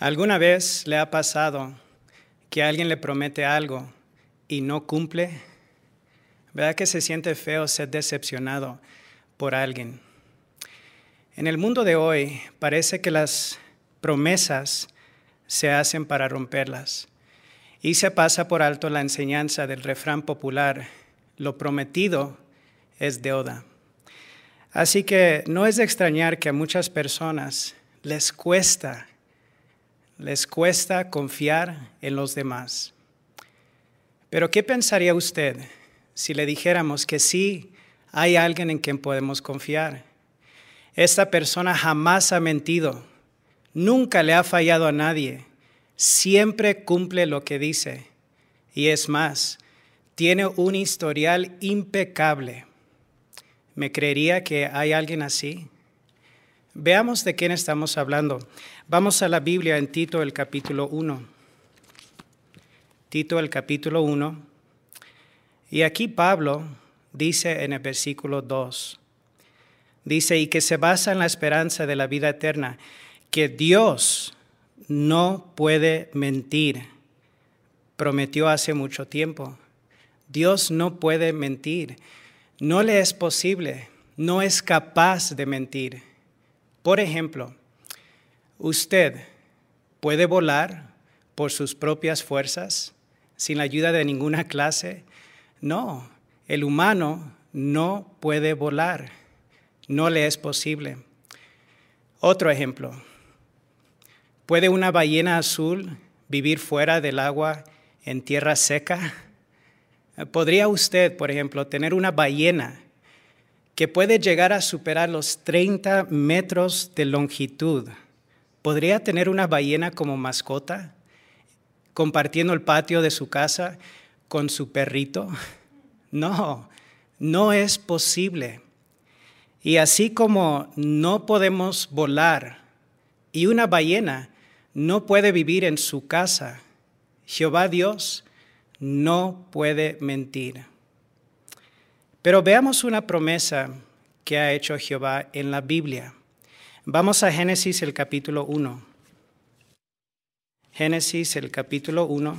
¿Alguna vez le ha pasado que alguien le promete algo y no cumple? ¿Verdad que se siente feo ser decepcionado por alguien? En el mundo de hoy parece que las promesas se hacen para romperlas y se pasa por alto la enseñanza del refrán popular, lo prometido es deuda. Así que no es de extrañar que a muchas personas les cuesta les cuesta confiar en los demás. Pero ¿qué pensaría usted si le dijéramos que sí hay alguien en quien podemos confiar? Esta persona jamás ha mentido, nunca le ha fallado a nadie, siempre cumple lo que dice y es más, tiene un historial impecable. ¿Me creería que hay alguien así? Veamos de quién estamos hablando. Vamos a la Biblia en Tito el capítulo 1. Tito el capítulo 1. Y aquí Pablo dice en el versículo 2, dice, y que se basa en la esperanza de la vida eterna, que Dios no puede mentir. Prometió hace mucho tiempo. Dios no puede mentir. No le es posible. No es capaz de mentir. Por ejemplo, usted puede volar por sus propias fuerzas sin la ayuda de ninguna clase. No, el humano no puede volar. No le es posible. Otro ejemplo. ¿Puede una ballena azul vivir fuera del agua en tierra seca? ¿Podría usted, por ejemplo, tener una ballena que puede llegar a superar los 30 metros de longitud. ¿Podría tener una ballena como mascota, compartiendo el patio de su casa con su perrito? No, no es posible. Y así como no podemos volar y una ballena no puede vivir en su casa, Jehová Dios no puede mentir. Pero veamos una promesa que ha hecho Jehová en la Biblia. Vamos a Génesis el capítulo 1. Génesis el capítulo 1.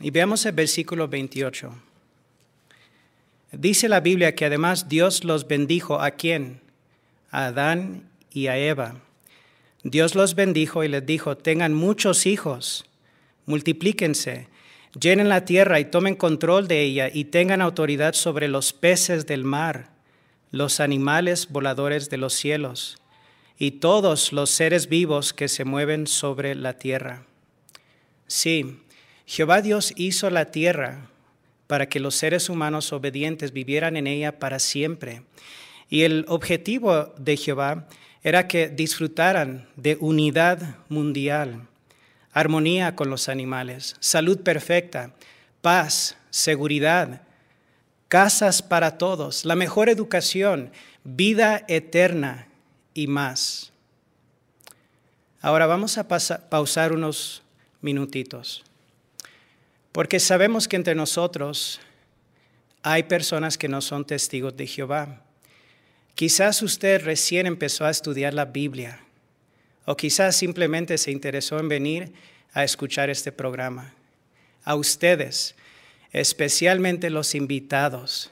Y veamos el versículo 28. Dice la Biblia que además Dios los bendijo a quién? A Adán y a Eva. Dios los bendijo y les dijo, tengan muchos hijos, multiplíquense llenen la tierra y tomen control de ella y tengan autoridad sobre los peces del mar, los animales voladores de los cielos y todos los seres vivos que se mueven sobre la tierra. Sí, Jehová Dios hizo la tierra para que los seres humanos obedientes vivieran en ella para siempre. Y el objetivo de Jehová era que disfrutaran de unidad mundial armonía con los animales, salud perfecta, paz, seguridad, casas para todos, la mejor educación, vida eterna y más. Ahora vamos a pausar unos minutitos, porque sabemos que entre nosotros hay personas que no son testigos de Jehová. Quizás usted recién empezó a estudiar la Biblia o quizás simplemente se interesó en venir a escuchar este programa. A ustedes, especialmente los invitados,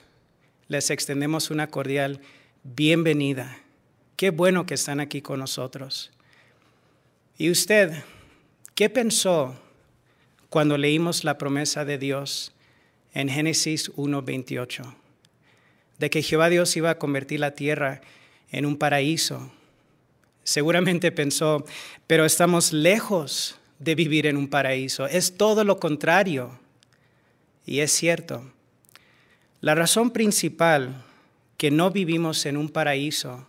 les extendemos una cordial bienvenida. Qué bueno que están aquí con nosotros. ¿Y usted qué pensó cuando leímos la promesa de Dios en Génesis 1.28? De que Jehová Dios iba a convertir la tierra en un paraíso Seguramente pensó, pero estamos lejos de vivir en un paraíso. Es todo lo contrario. Y es cierto. La razón principal que no vivimos en un paraíso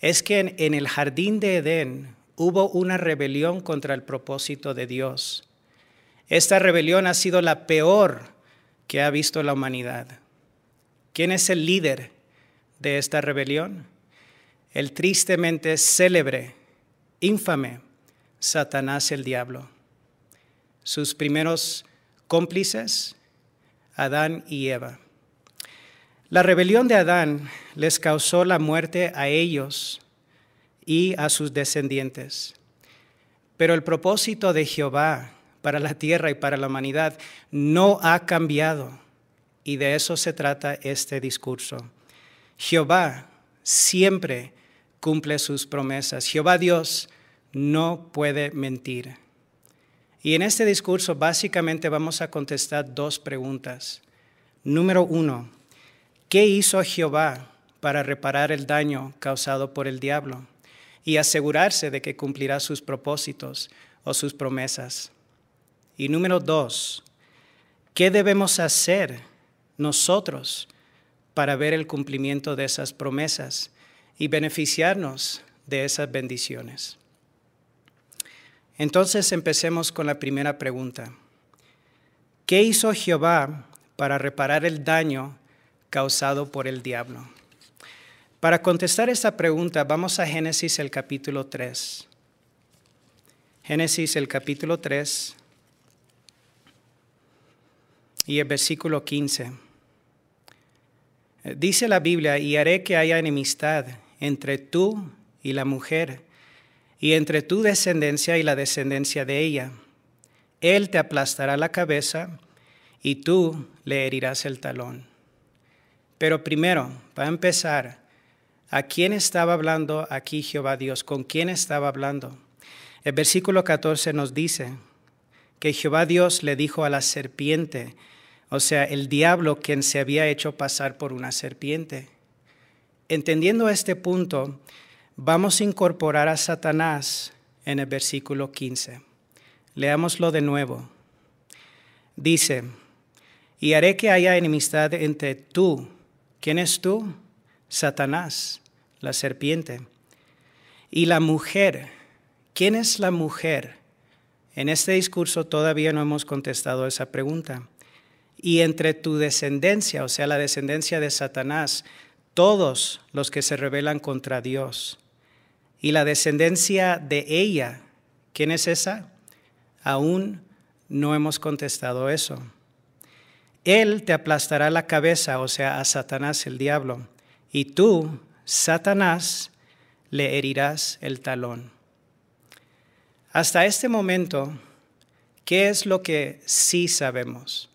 es que en, el jardín de Edén hubo una rebelión contra el propósito de Dios. Esta rebelión ha sido la peor que ha visto la humanidad. ¿Quién es el líder de esta rebelión? El tristemente célebre, infame Satanás el diablo. Sus primeros cómplices, Adán y Eva. La rebelión de Adán les causó la muerte a ellos y a sus descendientes. Pero el propósito de Jehová para la tierra y para la humanidad no ha cambiado. Y de eso se trata este discurso. Jehová siempre cumple sus promesas. Jehová Dios no puede mentir. Y en este discurso básicamente vamos a contestar dos preguntas. Número uno, ¿qué hizo Jehová para reparar el daño causado por el diablo y asegurarse de que cumplirá sus propósitos o sus promesas? Y número dos, ¿qué debemos hacer nosotros para ver el cumplimiento de esas promesas y beneficiarnos de esas bendiciones? Entonces empecemos con la primera pregunta. ¿Qué hizo Jehová para reparar el daño causado por el diablo? Para contestar esta pregunta, vamos a Génesis el capítulo 3. Génesis el capítulo 3 y el versículo 15. Dice la Biblia, y haré que haya enemistad entre tú y la mujer y entre tu descendencia y la descendencia de ella. Él te aplastará la cabeza y tú le herirás el talón. Pero primero, para empezar, ¿a quién estaba hablando aquí Jehová Dios? ¿Con quién estaba hablando? El versículo 14 nos dice que Jehová Dios le dijo a la serpiente, o sea, el diablo quien se había hecho pasar por una serpiente. Entendiendo este punto, Vamos a incorporar a Satanás en el versículo 15. Leámoslo de nuevo. Dice, y haré que haya enemistad entre tú. ¿Quién es tú? Satanás, la serpiente. Y la mujer. ¿Quién es la mujer? En este discurso todavía no hemos contestado esa pregunta. Y entre tu descendencia, o sea, la descendencia de Satanás, todos los que se rebelan contra Dios y la descendencia de ella. ¿Quién es esa? Aún no hemos contestado eso. Él te aplastará la cabeza, o sea, a Satanás el diablo, y tú, Satanás, le herirás el talón. Hasta este momento, ¿qué es lo que sí sabemos?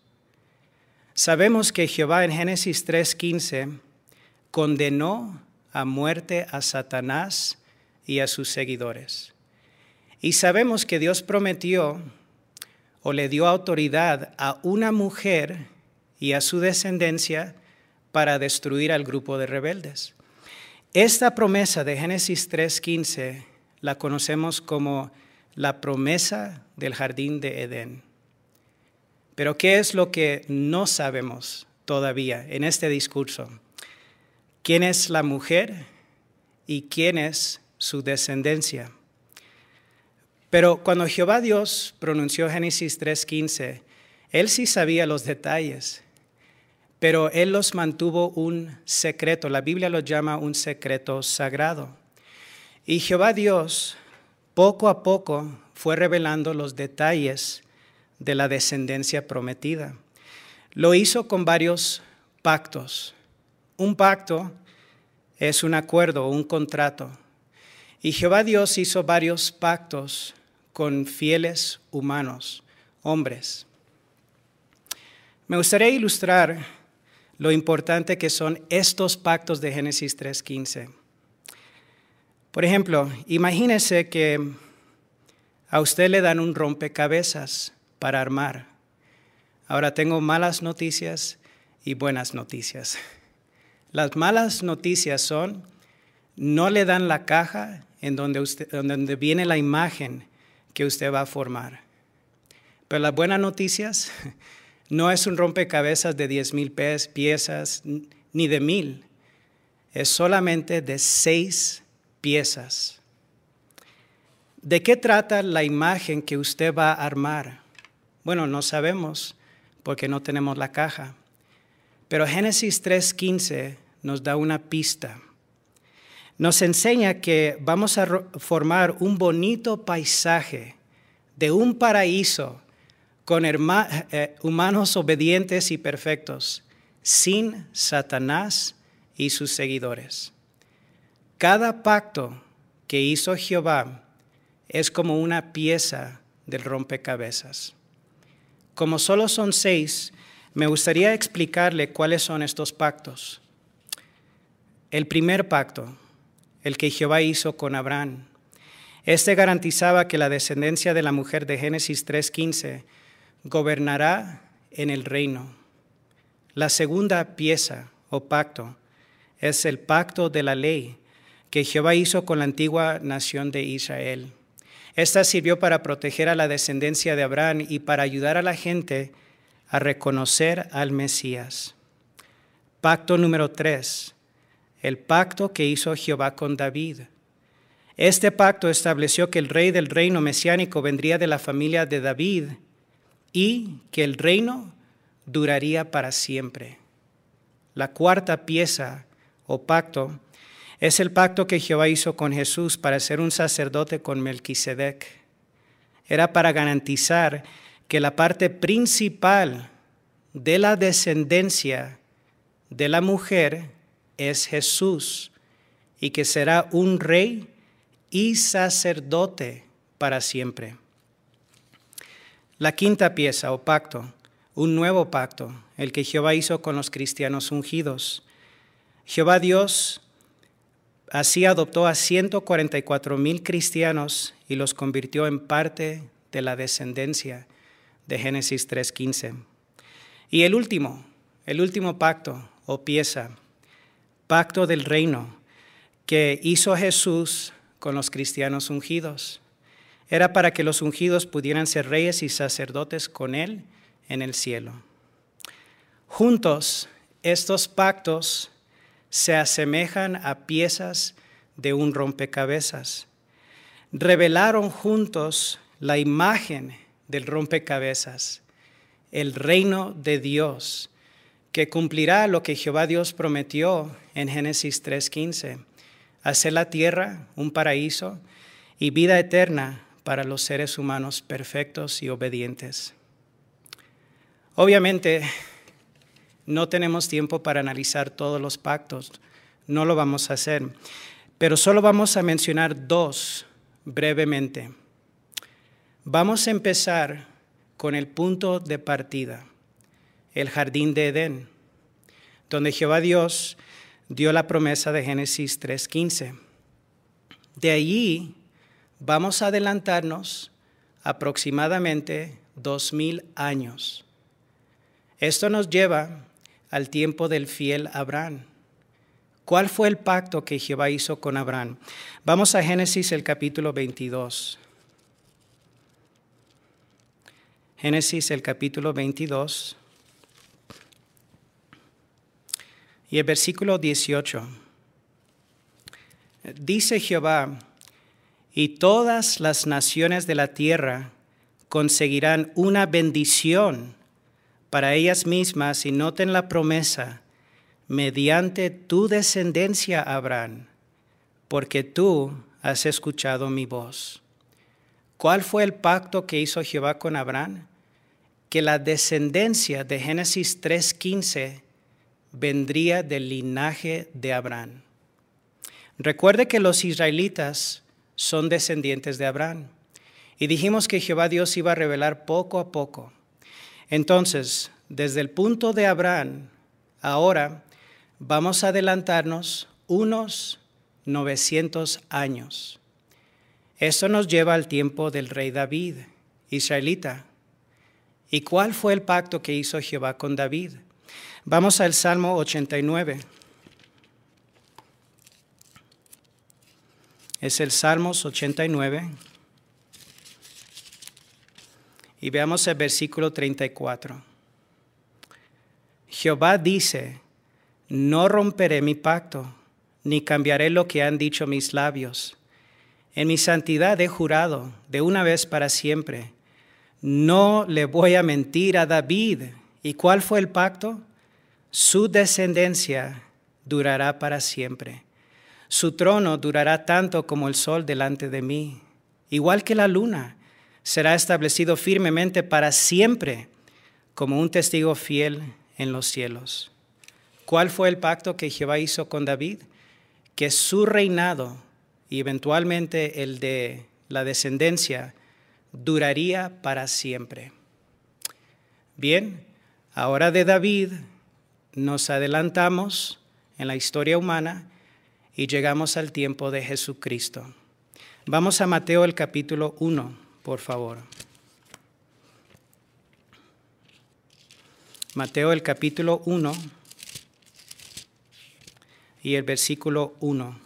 Sabemos que Jehová en Génesis 3:15 condenó a muerte a Satanás y a sus seguidores. Y sabemos que Dios prometió o le dio autoridad a una mujer y a su descendencia para destruir al grupo de rebeldes. Esta promesa de Génesis 3:15 la conocemos como la promesa del jardín de Edén. Pero ¿qué es lo que no sabemos todavía en este discurso? ¿Quién es la mujer y quién es su descendencia. Pero cuando Jehová Dios pronunció Génesis 3:15, él sí sabía los detalles, pero él los mantuvo un secreto. La Biblia lo llama un secreto sagrado. Y Jehová Dios poco a poco fue revelando los detalles de la descendencia prometida. Lo hizo con varios pactos. Un pacto es un acuerdo, un contrato. Y Jehová Dios hizo varios pactos con fieles humanos, hombres. Me gustaría ilustrar lo importante que son estos pactos de Génesis 3.15. Por ejemplo, imagínese que a usted le dan un rompecabezas para armar. Ahora tengo malas noticias y buenas noticias. Las malas noticias son, no le dan la caja en donde, donde viene la imagen que usted va a formar. Pero las buenas noticias no es un rompecabezas de 10 mil piezas ni de mil, es solamente de seis piezas. ¿De qué trata la imagen que usted va a armar? Bueno, no sabemos porque no tenemos la caja. Pero Génesis 3.15 nos da una pista nos enseña que vamos a formar un bonito paisaje de un paraíso con eh, humanos obedientes y perfectos, sin Satanás y sus seguidores. Cada pacto que hizo Jehová es como una pieza del rompecabezas. Como solo son seis, me gustaría explicarle cuáles son estos pactos. El primer pacto, el que Jehová hizo con Abraham. Este garantizaba que la descendencia de la mujer de Génesis 3.15 gobernará en el reino. La segunda pieza o pacto es el pacto de la ley que Jehová hizo con la antigua nación de Israel. Esta sirvió para proteger a la descendencia de Abraham y para ayudar a la gente a reconocer al Mesías. Pacto número tres, el pacto que hizo Jehová con David. Este pacto estableció que el rey del reino mesiánico vendría de la familia de David y que el reino duraría para siempre. La cuarta pieza o pacto es el pacto que Jehová hizo con Jesús para ser un sacerdote con Melquisedec. Era para garantizar que la parte principal de la descendencia de la mujer es Jesús y que será un rey y sacerdote para siempre. La quinta pieza o pacto, un nuevo pacto, el que Jehová hizo con los cristianos ungidos. Jehová Dios Así adoptó a 144 mil cristianos y los convirtió en parte de la descendencia de Génesis 3.15. Y el último, el último pacto o pieza, pacto del reino que hizo Jesús con los cristianos ungidos. Era para que los ungidos pudieran ser reyes y sacerdotes con Él en el cielo. Juntos, estos pactos se asemejan a piezas de un rompecabezas. Revelaron juntos la imagen del rompecabezas, el reino de Dios, que cumplirá lo que Jehová Dios prometió en Génesis 3:15, hacer la tierra un paraíso y vida eterna para los seres humanos perfectos y obedientes. Obviamente, no tenemos tiempo para analizar todos los pactos, no lo vamos a hacer, pero solo vamos a mencionar dos brevemente. Vamos a empezar con el punto de partida, el jardín de Edén, donde Jehová Dios dio la promesa de Génesis 3.15. De allí vamos a adelantarnos aproximadamente dos mil años. Esto nos lleva al tiempo del fiel Abraham. ¿Cuál fue el pacto que Jehová hizo con Abraham? Vamos a Génesis el capítulo 22. Génesis el capítulo 22 y el versículo 18. Dice Jehová, y todas las naciones de la tierra conseguirán una bendición para ellas mismas y noten la promesa, mediante tu descendencia, Abraham, porque tú has escuchado mi voz. ¿Cuál fue el pacto que hizo Jehová con Abraham? Que la descendencia de Génesis 3.15 vendría del linaje de Abraham. Recuerde que los israelitas son descendientes de Abraham. Y dijimos que Jehová Dios iba a revelar poco a poco entonces, desde el punto de Abraham, ahora vamos a adelantarnos unos 900 años. Esto nos lleva al tiempo del rey David, israelita. ¿Y cuál fue el pacto que hizo Jehová con David? Vamos al Salmo 89. Es el Salmos 89. Y veamos el versículo 34. Jehová dice, no romperé mi pacto, ni cambiaré lo que han dicho mis labios. En mi santidad he jurado de una vez para siempre, no le voy a mentir a David. ¿Y cuál fue el pacto? Su descendencia durará para siempre. Su trono durará tanto como el sol delante de mí, igual que la luna será establecido firmemente para siempre como un testigo fiel en los cielos. ¿Cuál fue el pacto que Jehová hizo con David? Que su reinado y eventualmente el de la descendencia duraría para siempre. Bien, ahora de David nos adelantamos en la historia humana y llegamos al tiempo de Jesucristo. Vamos a Mateo el capítulo 1, por favor. Mateo el capítulo 1 y el versículo 1.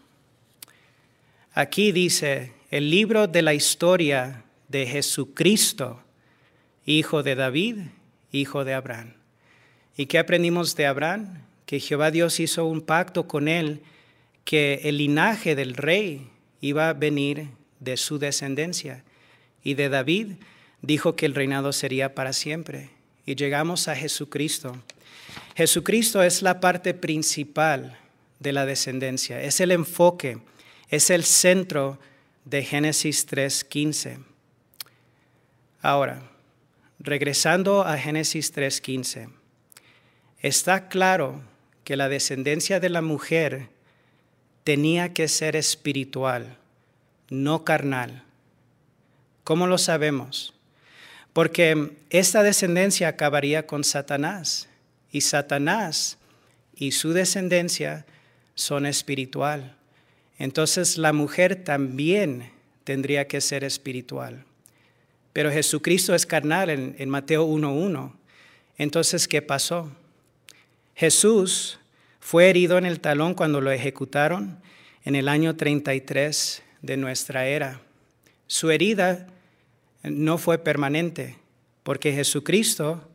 Aquí dice, el libro de la historia de Jesucristo, hijo de David, hijo de Abraham. ¿Y qué aprendimos de Abraham? Que Jehová Dios hizo un pacto con él, que el linaje del rey iba a venir de su descendencia. Y de David dijo que el reinado sería para siempre. Y llegamos a Jesucristo. Jesucristo es la parte principal de la descendencia, es el enfoque, es el centro de Génesis 3.15. Ahora, regresando a Génesis 3.15, está claro que la descendencia de la mujer tenía que ser espiritual, no carnal. ¿Cómo lo sabemos? Porque esta descendencia acabaría con Satanás y Satanás y su descendencia son espiritual. Entonces la mujer también tendría que ser espiritual. Pero Jesucristo es carnal en, Mateo 1.1. Entonces, ¿qué pasó? Jesús fue herido en el talón cuando lo ejecutaron en el año 33 de nuestra era. Su herida no fue permanente, porque Jesucristo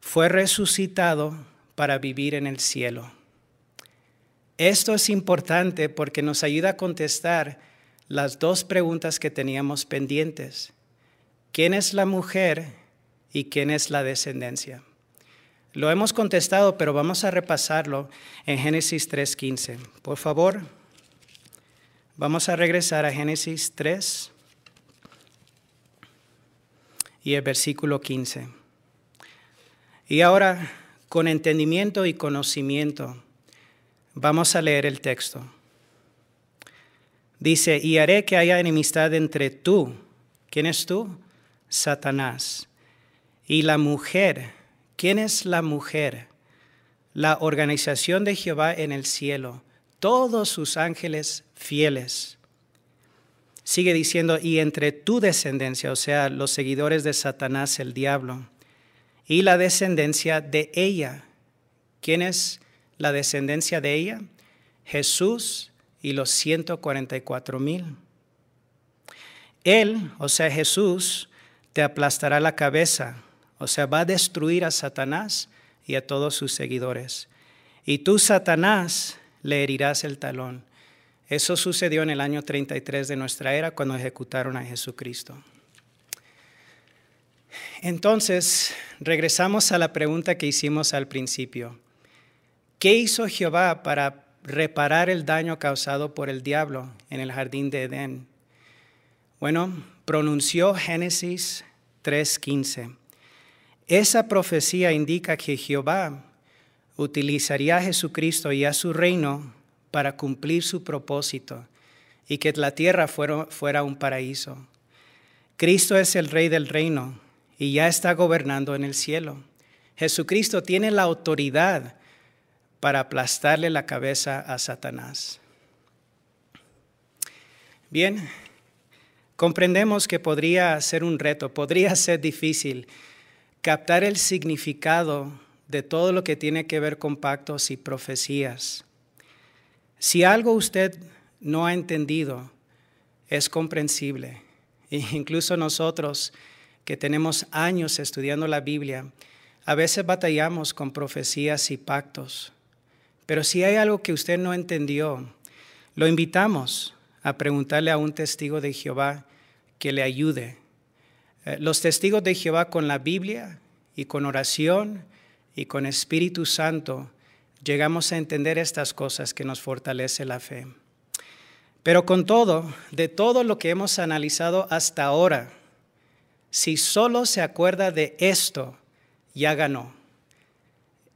fue resucitado para vivir en el cielo. Esto es importante porque nos ayuda a contestar las dos preguntas que teníamos pendientes. ¿Quién es la mujer y quién es la descendencia? Lo hemos contestado, pero vamos a repasarlo en Génesis 3.15. Por favor, vamos a regresar a Génesis 3 y el versículo 15. Y ahora, con entendimiento y conocimiento, Vamos a leer el texto. Dice, y haré que haya enemistad entre tú, ¿quién es tú? Satanás. Y la mujer, ¿quién es la mujer? La organización de Jehová en el cielo, todos sus ángeles fieles. Sigue diciendo, y entre tu descendencia, o sea, los seguidores de Satanás, el diablo, y la descendencia de ella. ¿Quién es la descendencia de ella, Jesús y los 144 mil. Él, o sea Jesús, te aplastará la cabeza, o sea, va a destruir a Satanás y a todos sus seguidores. Y tú, Satanás, le herirás el talón. Eso sucedió en el año 33 de nuestra era cuando ejecutaron a Jesucristo. Entonces, regresamos a la pregunta que hicimos al principio. ¿Qué hizo Jehová para reparar el daño causado por el diablo en el jardín de Edén? Bueno, pronunció Génesis 3:15. Esa profecía indica que Jehová utilizaría a Jesucristo y a su reino para cumplir su propósito y que la tierra fuera, fuera un paraíso. Cristo es el rey del reino y ya está gobernando en el cielo. Jesucristo tiene la autoridad para aplastarle la cabeza a Satanás. Bien, comprendemos que podría ser un reto, podría ser difícil captar el significado de todo lo que tiene que ver con pactos y profecías. Si algo usted no ha entendido, es comprensible. Incluso nosotros que tenemos años estudiando la Biblia, a veces batallamos con profecías y pactos. Pero si hay algo que usted no entendió, lo invitamos a preguntarle a un testigo de Jehová que le ayude. Eh, los testigos de Jehová con la Biblia y con oración y con Espíritu Santo llegamos a entender estas cosas que nos fortalece la fe. Pero con todo, de todo lo que hemos analizado hasta ahora, si solo se acuerda de esto, ya ganó.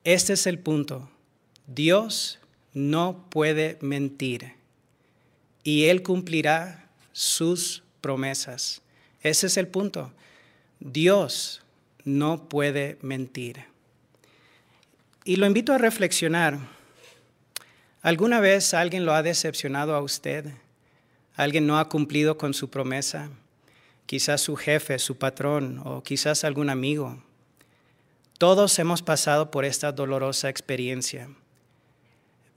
Este es el punto. Dios no puede mentir. y Él cumplirá sus promesas. Ese es el punto. Dios no puede mentir. Y lo invito a reflexionar. ¿Alguna vez alguien lo ha decepcionado a usted? ¿Alguien no ha cumplido con su promesa? Quizás su jefe, su patrón o quizás algún amigo. Todos hemos pasado por esta dolorosa experiencia.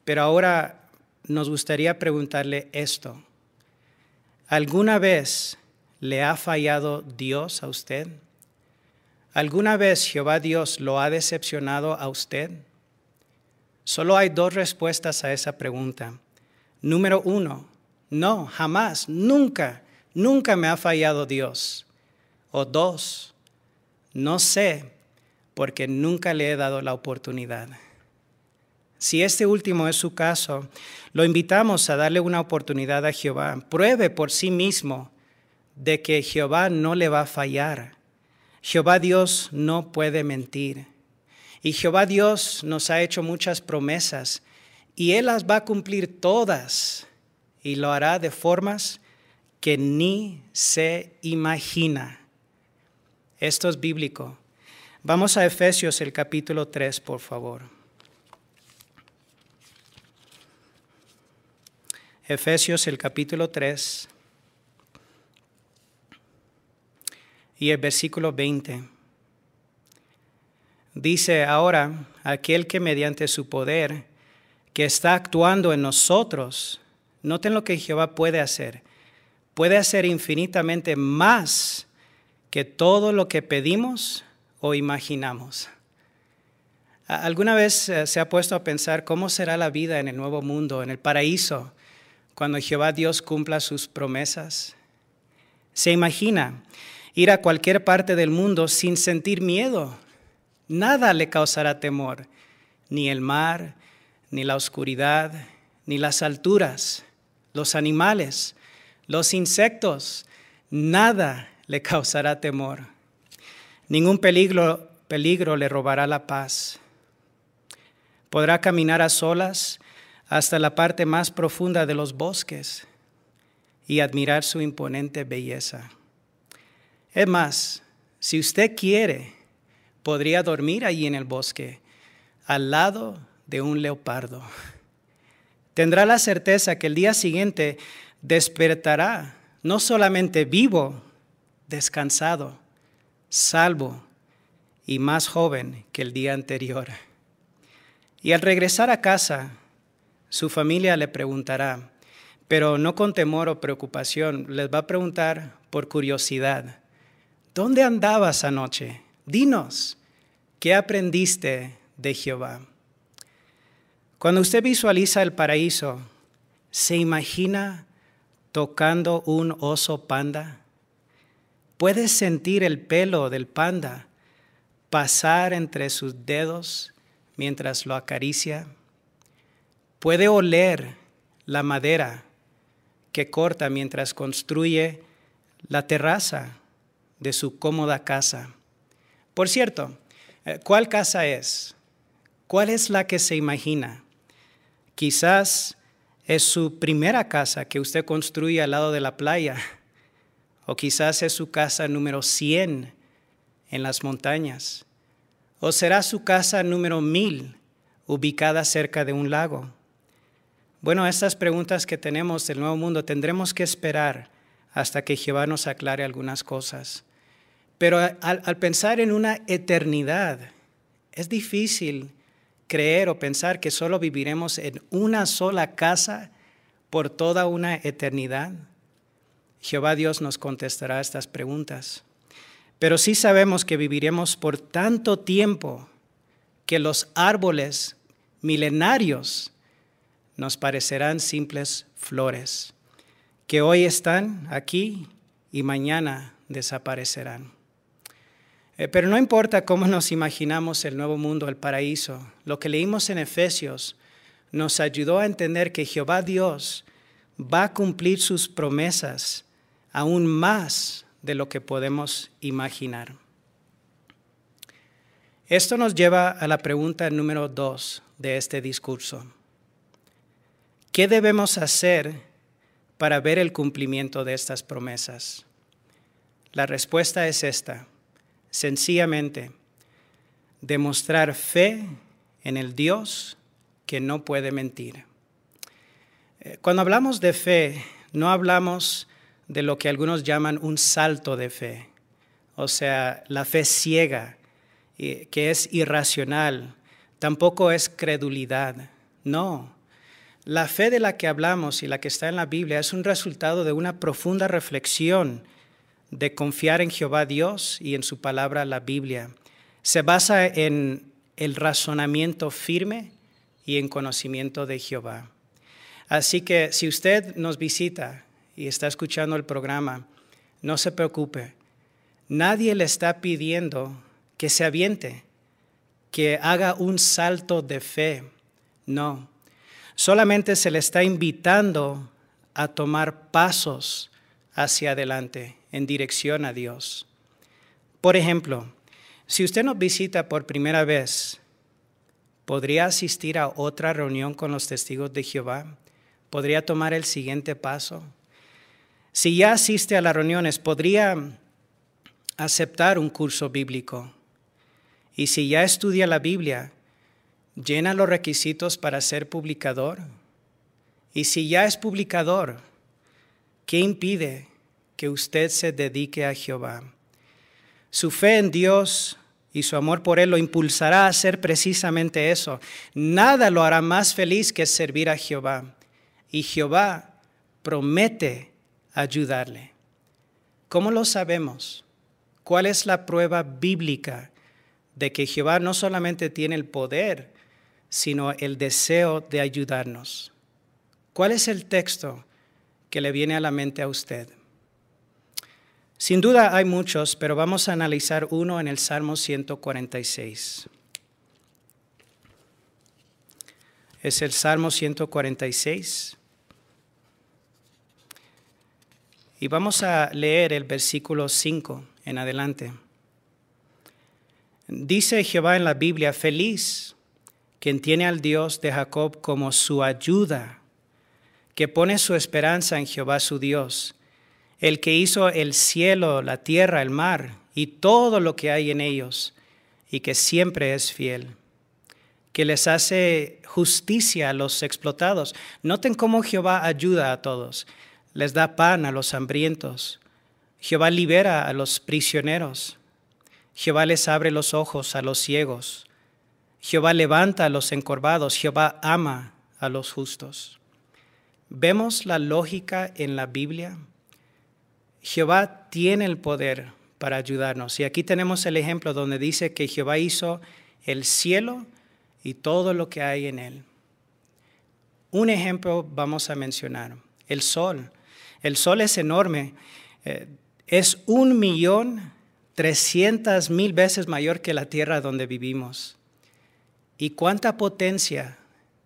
Pero ahora nos gustaría preguntarle esto. ¿Alguna vez le ha fallado Dios a usted? ¿Alguna vez Jehová Dios lo ha decepcionado a usted? Solo hay dos respuestas a esa pregunta. Número uno, no, jamás, nunca, nunca me ha fallado Dios. O dos, no sé, porque nunca le he dado la oportunidad. Si este último es su caso, lo invitamos a darle una oportunidad a Jehová. Pruebe por sí mismo de que Jehová no le va a fallar. Jehová Dios no puede mentir. Y Jehová Dios nos ha hecho muchas promesas y Él las va a cumplir todas y lo hará de formas que ni se imagina. Esto es bíblico. Vamos a Efesios el capítulo 3, por favor. Efesios el capítulo 3. y el versículo 20. Dice ahora, aquel que mediante su poder, que está actuando en nosotros, noten lo que Jehová puede hacer, puede hacer infinitamente más que todo lo que pedimos o imaginamos. ¿Alguna vez eh, se ha puesto a pensar cómo será la vida en el nuevo mundo, en el paraíso, cuando Jehová Dios cumpla sus promesas? Se imagina ir a cualquier parte del mundo sin sentir miedo. Nada le causará temor, ni el mar, ni la oscuridad, ni las alturas, los animales, los insectos, nada le causará temor. Ningún peligro, peligro le robará la paz. Podrá caminar a solas hasta la parte más profunda de los bosques y admirar su imponente belleza. Es más, si usted quiere, podría dormir allí en el bosque, al lado de un leopardo. Tendrá la certeza que el día siguiente despertará no solamente vivo, descansado, salvo y más joven que el día anterior. Y al regresar a casa, su familia le preguntará, pero no con temor o preocupación, les va a preguntar por curiosidad, ¿Dónde andabas anoche? Dinos, ¿qué aprendiste de Jehová? Cuando usted visualiza el paraíso, ¿se imagina tocando un oso panda? ¿Puedes sentir el pelo del panda pasar entre sus dedos mientras lo acaricia? ¿Puede oler la madera que corta mientras construye la terraza de su cómoda casa. Por cierto, eh, ¿cuál casa es? ¿Cuál es la que se imagina? Quizás es su primera casa que usted construye al lado de la playa, o quizás es su casa número 100 en las montañas, o será su casa número 1000 ubicada cerca de un lago. Bueno, estas preguntas que tenemos del Nuevo Mundo tendremos que esperar hasta que Jehová nos aclare algunas cosas. Pero al, pensar en una eternidad, es difícil creer o pensar que solo viviremos en una sola casa por toda una eternidad. Jehová Dios nos contestará estas preguntas. Pero sí sabemos que viviremos por tanto tiempo que los árboles milenarios nos parecerán simples flores, que hoy están aquí y mañana desaparecerán. Eh, pero no importa cómo nos imaginamos el nuevo mundo, el paraíso, lo que leímos en Efesios nos ayudó a entender que Jehová Dios va a cumplir sus promesas aún más de lo que podemos imaginar. Esto nos lleva a la pregunta número dos de este discurso. ¿Qué debemos hacer para ver el cumplimiento de estas promesas? La respuesta es esta, sencillamente, demostrar fe en el Dios que no puede mentir. Eh, cuando hablamos de fe, no hablamos de lo que algunos llaman un salto de fe, o sea, la fe ciega, que es irracional, tampoco es credulidad, no. La fe de la que hablamos y la que está en la Biblia es un resultado de una profunda reflexión de confiar en Jehová Dios y en su palabra, la Biblia. Se basa en el razonamiento firme y en conocimiento de Jehová. Así que si usted nos visita y está escuchando el programa, no se preocupe. Nadie le está pidiendo que se aviente, que haga un salto de fe. No, solamente se le está invitando a tomar pasos hacia adelante en dirección a Dios. Por ejemplo, si usted nos visita por primera vez, ¿podría asistir a otra reunión con los testigos de Jehová? ¿Podría tomar el siguiente paso? Si ya asiste a las reuniones, ¿podría aceptar un curso bíblico? Y si ya estudia la Biblia, ¿llena los requisitos para ser publicador? Y si ya es publicador, ¿qué impide que usted se dedique a Jehová? Su fe en Dios y su amor por Él lo impulsará a hacer precisamente eso. Nada lo hará más feliz que servir a Jehová y Jehová promete ayudarle. ¿Cómo lo sabemos? ¿Cuál es la prueba bíblica de que Jehová no solamente tiene el poder, sino el deseo de ayudarnos? ¿Cuál es el texto que le viene a la mente a usted? Sin duda hay muchos, pero vamos a analizar uno en el Salmo 146. Es el Salmo 146. Y vamos a leer el versículo 5 en adelante. Dice Jehová en la Biblia, feliz quien tiene al Dios de Jacob como su ayuda, que pone su esperanza en Jehová su Dios, el que hizo el cielo, la tierra, el mar y todo lo que hay en ellos, y que siempre es fiel, que les hace justicia a los explotados. Noten cómo Jehová ayuda a todos les da pan a los hambrientos. Jehová libera a los prisioneros. Jehová les abre los ojos a los ciegos. Jehová levanta a los encorvados. Jehová ama a los justos. ¿Vemos la lógica en la Biblia? Jehová tiene el poder para ayudarnos. Y aquí tenemos el ejemplo donde dice que Jehová hizo el cielo y todo lo que hay en él. Un ejemplo vamos a mencionar, el sol. El sol es enorme. Eh, es un millón trescientas mil veces mayor que la tierra donde vivimos. ¿Y cuánta potencia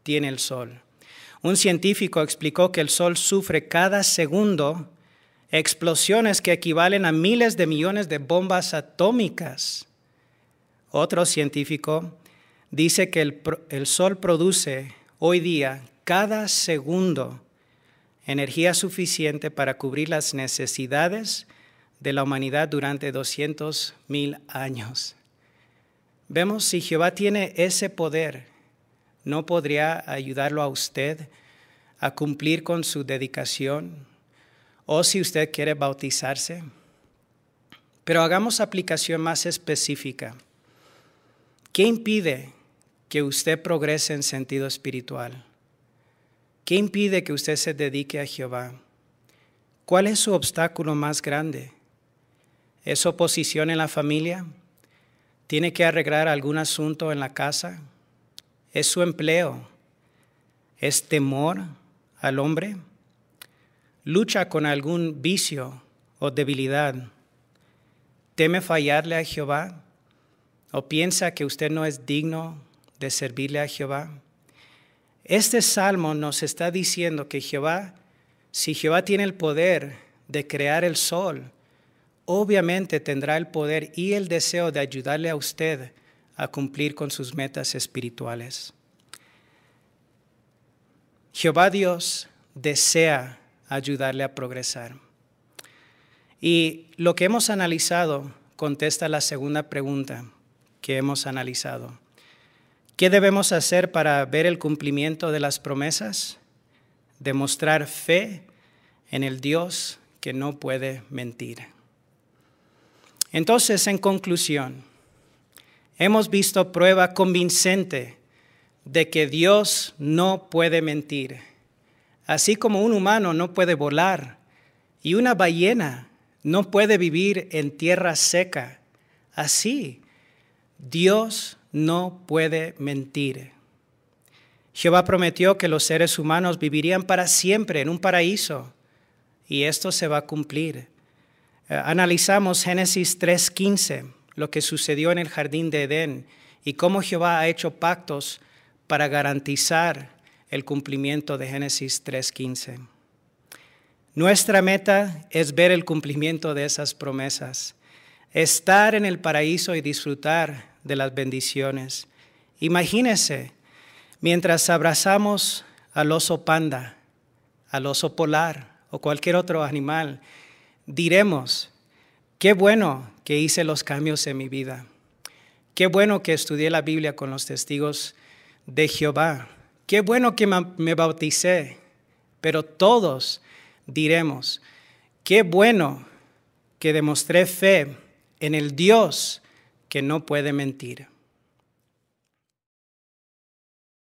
tiene el sol? Un científico explicó que el sol sufre cada segundo explosiones que equivalen a miles de millones de bombas atómicas. Otro científico dice que el, sol produce hoy día cada segundo energía suficiente para cubrir las necesidades de la humanidad durante 200 mil años. Vemos si Jehová tiene ese poder, ¿no podría ayudarlo a usted a cumplir con su dedicación? O si usted quiere bautizarse. Pero hagamos aplicación más específica. ¿Qué impide que usted progrese en sentido espiritual? ¿Qué impide que usted se dedique a Jehová? ¿Cuál es su obstáculo más grande? ¿Es oposición en la familia? ¿Tiene que arreglar algún asunto en la casa? ¿Es su empleo? ¿Es temor al hombre? ¿Lucha con algún vicio o debilidad? ¿Teme fallarle a Jehová? ¿O piensa que usted no es digno de servirle a Jehová? Este salmo nos está diciendo que Jehová, si Jehová tiene el poder de crear el sol, obviamente tendrá el poder y el deseo de ayudarle a usted a cumplir con sus metas espirituales. Jehová Dios desea ayudarle a progresar. Y lo que hemos analizado contesta la segunda pregunta que hemos analizado. ¿Qué debemos hacer para ver el cumplimiento de las promesas? Demostrar fe en el Dios que no puede mentir. Entonces, en conclusión, hemos visto prueba convincente de que Dios no puede mentir. Así como un humano no puede volar y una ballena no puede vivir en tierra seca, así Dios no puede mentir. Jehová prometió que los seres humanos vivirían para siempre en un paraíso y esto se va a cumplir. Eh, analizamos Génesis 3:15, lo que sucedió en el jardín de Edén y cómo Jehová ha hecho pactos para garantizar el cumplimiento de Génesis 3:15. Nuestra meta es ver el cumplimiento de esas promesas, estar en el paraíso y disfrutar de las bendiciones. Imagínese, mientras abrazamos al oso panda, al oso polar o cualquier otro animal, diremos, qué bueno que hice los cambios en mi vida, qué bueno que estudié la Biblia con los testigos de Jehová. Qué bueno que me bauticé, pero todos diremos, qué bueno que demostré fe en el Dios que no puede mentir.